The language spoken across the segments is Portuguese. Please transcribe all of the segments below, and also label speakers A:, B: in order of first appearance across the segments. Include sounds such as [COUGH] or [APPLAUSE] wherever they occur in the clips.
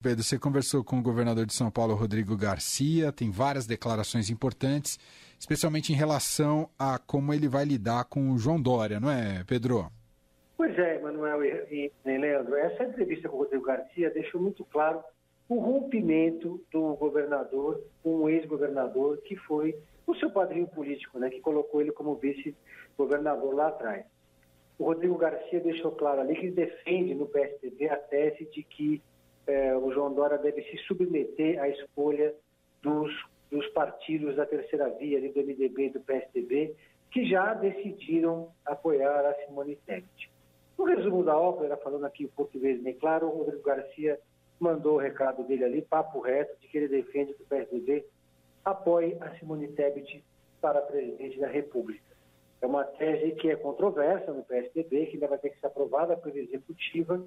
A: Pedro, você conversou com o governador de São Paulo, Rodrigo Garcia, tem várias declarações importantes, especialmente em relação a como ele vai lidar com o João Dória, não é, Pedro?
B: Pois é, Manuel e, Leandro, essa entrevista com o Rodrigo Garcia deixou muito claro o rompimento do governador com o ex-governador, que foi o seu padrinho político, né, que colocou ele como vice-governador lá atrás. O Rodrigo Garcia deixou claro ali que defende no PSDB a tese de que é, o João Dória deve se submeter à escolha dos, dos partidos da terceira via, do MDB e do PSDB, que já decidiram apoiar a Simone Tebet. No resumo da ópera, falando aqui o português bem claro, o Rodrigo Garcia mandou o recado dele ali, papo reto, de que ele defende que o PSDB apoie a Simone Tebet para presidente da República. É uma tese que é controversa no PSDB, que ainda vai ter que ser aprovada pela executiva,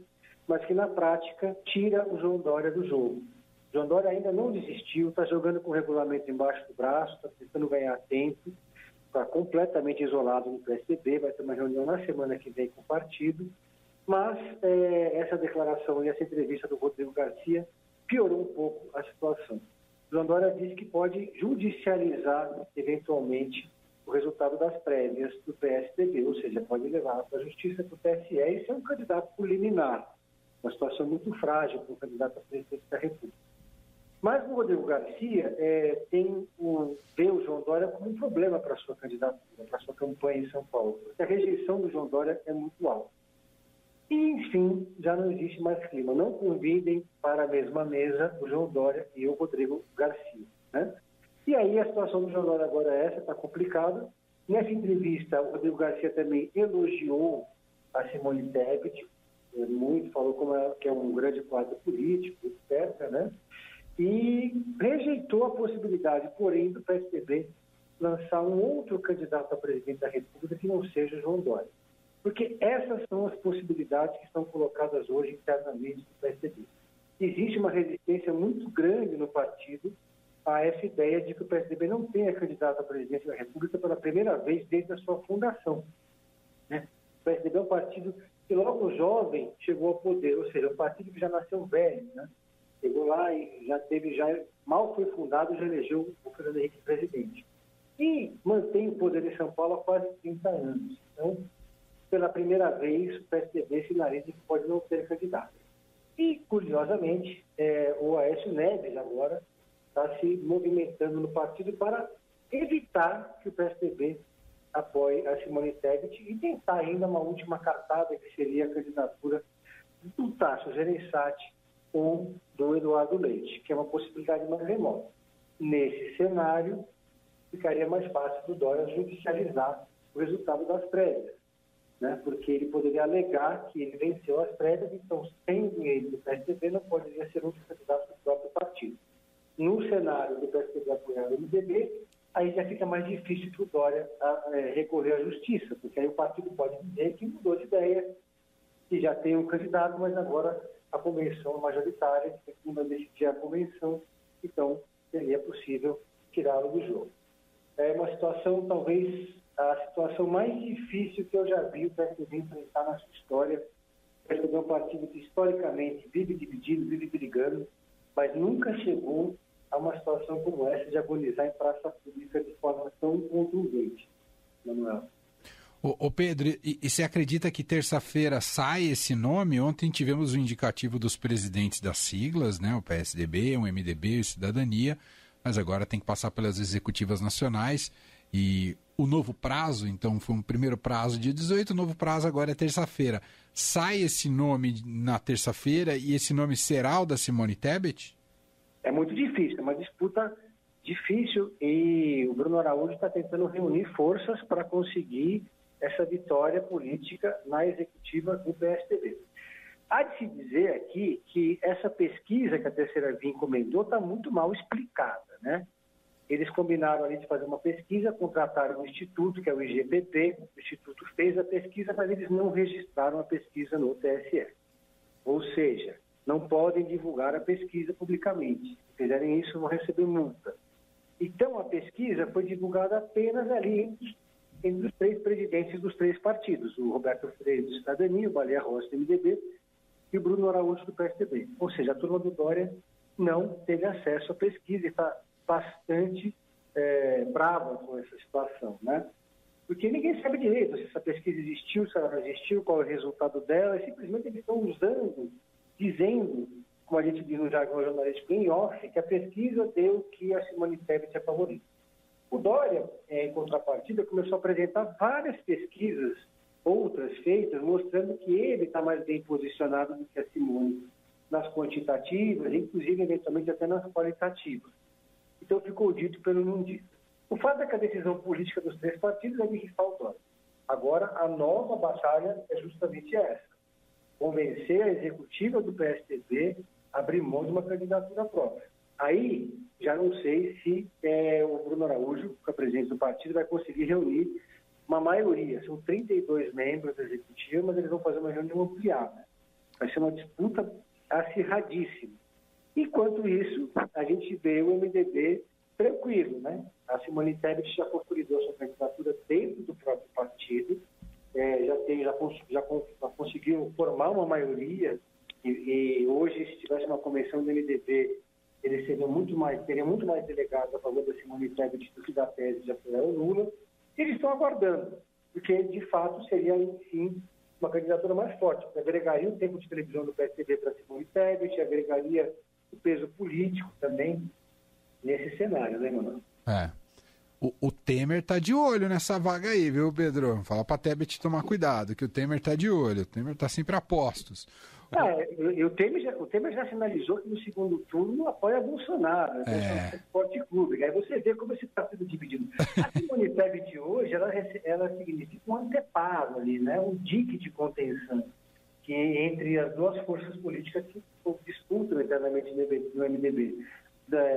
B: mas que na prática tira o João Dória do jogo. O João Dória ainda não desistiu, está jogando com o regulamento embaixo do braço, está tentando ganhar tempo, está completamente isolado no PSDB, vai ter uma reunião na semana que vem com o partido, mas é, essa declaração e essa entrevista do Rodrigo Garcia piorou um pouco a situação. João Dória disse que pode judicializar, eventualmente, o resultado das prévias do PSDB, ou seja, pode levar para a justiça, para o TSE e ser um candidato por liminar uma situação muito frágil para o candidato à presidência da República. Mas o Rodrigo Garcia é, tem o, vê o João Dória como um problema para a sua candidatura, para a sua campanha em São Paulo, porque a rejeição do João Dória é muito alta. E, enfim, já não existe mais clima. Não convidem para a mesma mesa o João Dória e o Rodrigo Garcia. Né? E aí a situação do João Dória agora é essa, está complicada. Nessa entrevista, o Rodrigo Garcia também elogiou a Simone Tebet, muito, falou como é, que é um grande quadro político, etc., né? E rejeitou a possibilidade, porém, do PSDB lançar um outro candidato a presidente da República que não seja João Dória. Porque essas são as possibilidades que estão colocadas hoje internamente no PSDB. Existe uma resistência muito grande no partido a essa ideia de que o PSDB não tenha candidato à presidência da República pela primeira vez desde a sua fundação. Né? O PSDB é um partido que logo jovem chegou ao poder, ou seja, um partido que já nasceu velho, né? Chegou lá e já teve, já mal foi fundado, já elegeu o Fernando Henrique presidente. E mantém o poder em São Paulo há quase 30 anos. Então, pela primeira vez, o PSDB sinaliza que pode não ter candidato. E, curiosamente, é, o Aécio Neves agora está se movimentando no partido para evitar que o PSDB apoie a Simone Tebet e tentar ainda uma última cartada, que seria a candidatura do Tasso Gereissati ou do Eduardo Leite, que é uma possibilidade mais remota. Nesse cenário, ficaria mais fácil do Dória judicializar o resultado das prévias, né? porque ele poderia alegar que ele venceu as prévias, então, sem dinheiro do PSDB, não poderia ser outro candidato do próprio partido. No cenário do PSDB apoiar o MDB, aí já fica mais difícil para o Dória a, é, recorrer à justiça, porque aí o partido pode dizer que mudou de ideia, que já tem um candidato, mas agora a convenção majoritária, que vai decidir a convenção, então seria possível tirá-lo do jogo. É uma situação, talvez, a situação mais difícil que eu já vi o PSDB enfrentar na sua história. O PSDB é um partido que historicamente vive dividido, vive brigando, mas nunca chegou a uma situação como essa de agonizar em praça pública de forma tão contundente, Manuel.
A: Ô, Pedro, e, e você acredita que terça-feira sai esse nome? Ontem tivemos o indicativo dos presidentes das siglas, né? O PSDB, o MDB, o Cidadania, mas agora tem que passar pelas executivas nacionais e o novo prazo, então foi um primeiro prazo de 18, o novo prazo agora é terça-feira. Sai esse nome na terça-feira e esse nome será o da Simone Tebet?
B: É muito difícil, é uma disputa difícil e o Bruno Araújo está tentando reunir forças para conseguir essa vitória política na executiva do PSDB. Há de se dizer aqui que essa pesquisa que a terceira via encomendou está muito mal explicada, né? Eles combinaram ali de fazer uma pesquisa, contrataram um instituto, que é o IGPP, o instituto fez a pesquisa, mas eles não registraram a pesquisa no TSE. Ou seja, não podem divulgar a pesquisa publicamente. Se fizerem isso, vão receber multa. Então, a pesquisa foi divulgada apenas ali entre, entre os três presidentes dos três partidos, o Roberto Freire do Cidadania, o Baleia Rossi do MDB e o Bruno Araújo do PSDB. Ou seja, a turma do Dória não teve acesso à pesquisa e está bastante é, brava com essa situação, né? Porque ninguém sabe direito se essa pesquisa existiu, se ela não existiu, qual é o resultado dela, e simplesmente eles estão usando, dizendo, como a gente diz no jargão jornalístico, em off, que a pesquisa deu que a Simone Tebet é favorita. O Dória, é, em contrapartida, começou a apresentar várias pesquisas, outras feitas, mostrando que ele está mais bem posicionado do que a Simone nas quantitativas, inclusive, eventualmente, até nas qualitativas. Então, ficou dito pelo não dito. O fato é que a decisão política dos três partidos é de riscar o Dória. Agora, a nova batalha é justamente essa. Convencer a executiva do PSDB a abrir mão de uma candidatura própria. Aí, já não sei se é, o Bruno Araújo, que é presidente do partido, vai conseguir reunir uma maioria. São 32 membros da executiva, mas eles vão fazer uma reunião ampliada. Vai ser uma disputa acirradíssima. Enquanto isso, a gente vê o MDB tranquilo, né? A Simone Tebet já consolidou sua candidatura dentro do próprio partido, é, já, tem, já, já, já, conseguiu formar uma maioria e, e, hoje, se tivesse uma convenção do MDB, eles seriam muito mais, teriam muito mais delegados a favor da Simone Tebet do que da tese de apoiar o Lula. Eles estão aguardando, porque de fato seria, enfim, uma candidatura mais forte, agregaria o tempo de televisão do PSDB para Simone Tebet, agregaria o peso político também nesse cenário, né, Manuel?
A: É. O, o, Temer tá de olho nessa vaga aí, viu, Pedro? Fala pra Tebet tomar cuidado, que o Temer tá de olho. O Temer tá sempre a postos.
B: É, o Temer, já, o Temer já sinalizou que no segundo turno apoia Bolsonaro, né? é. Esporte Clube. Aí você vê como esse está sendo dividido. A Simone Tebet de hoje, ela, ela significa um anteparo ali, né? um dique de contenção que entre as duas forças políticas que disputam internamente no MDB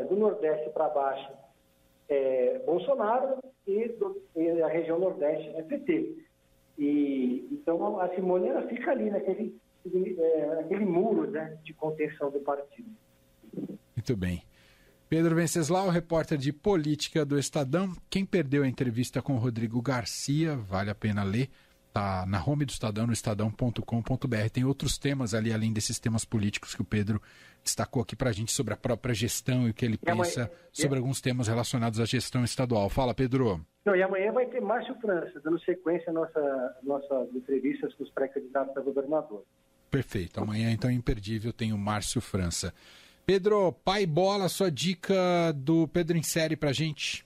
B: do Nordeste para baixo é, Bolsonaro e, do, e, a região Nordeste é PT. E, então a Simone ela fica ali naquele, é, naquele muro né, de contenção do partido.
A: Muito bem. Pedro Venceslau, repórter de política do Estadão. Quem perdeu a entrevista com Rodrigo Garcia, vale a pena ler. Está na home do Estadão, no estadão.com.br. Tem outros temas ali, além desses temas políticos que o Pedro destacou aqui para a gente sobre a própria gestão e o que ele pensa sobre alguns temas relacionados à gestão estadual. Fala, Pedro.
B: Não, e amanhã vai ter Márcio França, dando sequência à nossa, nossa entrevistas com os pré-candidatos a governador.
A: Perfeito. Amanhã, então, imperdível, tem o Márcio França. Pedro, pai bola, sua dica do Pedro em série para gente.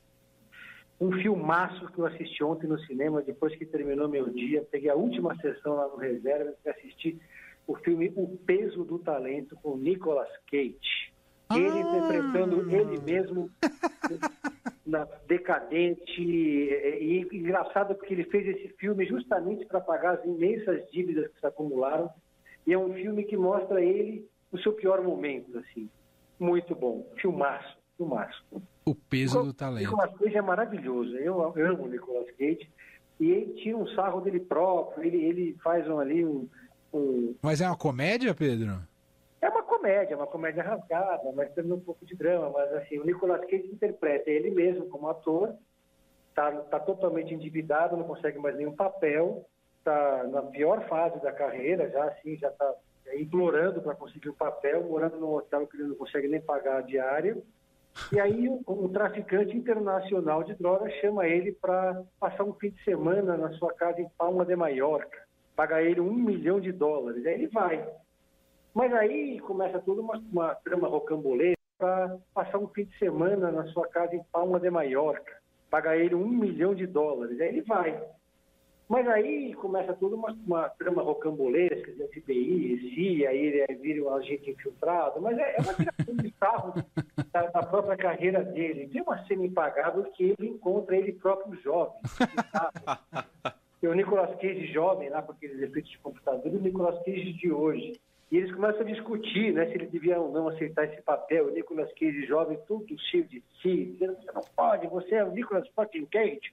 B: Um filmaço que eu assisti ontem no cinema, depois que terminou meu dia. Peguei a última sessão lá no Reserva e assisti o filme O Peso do Talento com Nicolas Cage. Ele ah. interpretando ele mesmo [LAUGHS] na decadente e, e engraçado porque ele fez esse filme justamente para pagar as imensas dívidas que se acumularam e é um filme que mostra ele no seu pior momento assim muito bom filmaço filmaço
A: o peso do talento
B: Nicolas Cage é maravilhoso eu amo o Nicolas Cage e ele tira um sarro dele próprio ele ele faz um, ali um
A: mas é uma comédia, Pedro?
B: É uma comédia, uma comédia rasgada, mas também um pouco de drama. Mas assim, o Nicolas Cage interpreta ele mesmo como ator, está tá totalmente endividado, não consegue mais nenhum papel, está na pior fase da carreira, já assim, já está implorando para conseguir o um papel, morando num hotel que ele não consegue nem pagar a diária. E aí um, traficante internacional de drogas chama ele para passar um fim de semana na sua casa em Palma de Maiorca pagar ele um milhão de dólares. Aí ele vai. Mas aí começa toda uma, uma trama rocambolesca para passar um fim de semana na sua casa em Palma de Maiorca. Pagar ele um milhão de dólares. Aí ele vai. Mas aí começa toda uma, uma trama rocambolesca de FBI, CIA, aí ele vira um agente infiltrado, mas é, é uma tiração de sarro da, da, própria carreira dele. Tem uma cena impagável que ele encontra ele próprio jovem. [LAUGHS] Tem o Nicolas Cage jovem lá com aqueles efeitos de computador e o Nicolas Cage de hoje. E eles começam a discutir né, se ele devia ou não aceitar esse papel. O Nicolas Cage jovem, tudo cheio de si, dizendo você não pode, você é o Nicolas fucking Cage.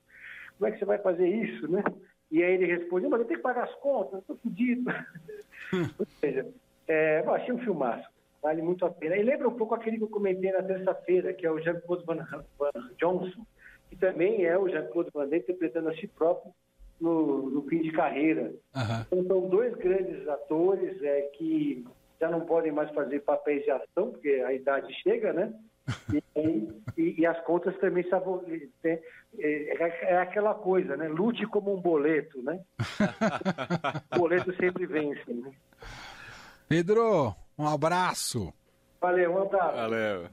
B: Como é que você vai fazer isso, né? E aí ele responde, mas eu tenho que pagar as contas, estou fodido. [LAUGHS] ou seja, é, eu achei um filmaço, vale muito a pena. E lembra um pouco aquele que eu comentei na terça-feira, que é o Jean-Claude Van, Van Johnson, que também é o Jean-Claude Van Damme interpretando a si próprio no, no fim de carreira.
A: Aham.
B: Então, são dois grandes atores é, que já não podem mais fazer papéis de ação, porque a idade chega, né? E, e- e as contas também se avo- é, é, é aquela coisa, né? Lute como um boleto, né? [LAUGHS] o boleto sempre vence. Né?
A: Pedro, um abraço.
B: Valeu, um abraço.
C: Valeu.